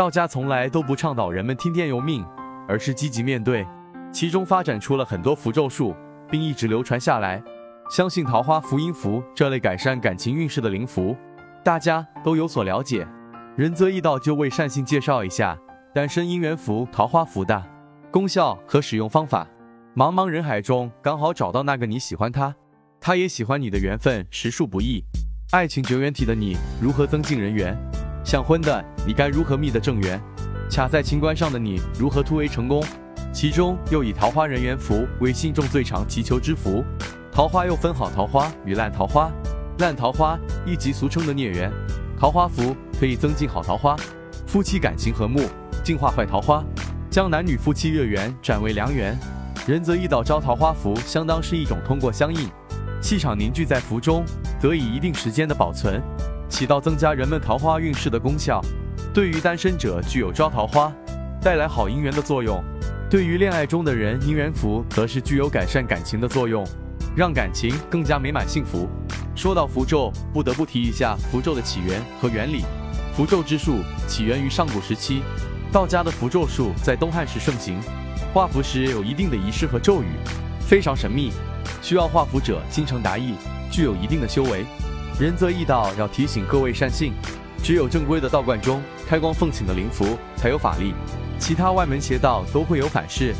道家从来都不倡导人们听天由命，而是积极面对，其中发展出了很多符咒术，并一直流传下来。相信桃花符、音符这类改善感情运势的灵符，大家都有所了解。仁泽易道就为善信介绍一下单身姻缘符、桃花符的功效和使用方法。茫茫人海中，刚好找到那个你喜欢他，他也喜欢你的缘分，实属不易。爱情绝缘体的你，如何增进人缘？想婚的你该如何觅得正缘？卡在情关上的你，如何突围成功？其中又以桃花人缘符为信众最常祈求之符。桃花又分好桃花与烂桃花，烂桃花亦即俗称的孽缘。桃花符可以增进好桃花，夫妻感情和睦，净化坏桃花，将男女夫妻月缘转为良缘。仁泽易道招桃花符，相当是一种通过相应，气场凝聚在符中，得以一定时间的保存，起到增加人们桃花运势的功效。对于单身者具有招桃花、带来好姻缘的作用；对于恋爱中的人，姻缘符则是具有改善感情的作用。让感情更加美满幸福。说到符咒，不得不提一下符咒的起源和原理。符咒之术起源于上古时期，道家的符咒术在东汉时盛行。画符时有一定的仪式和咒语，非常神秘，需要画符者心诚达意，具有一定的修为。仁则义道要提醒各位善信，只有正规的道观中开光奉请的灵符才有法力，其他外门邪道都会有反噬。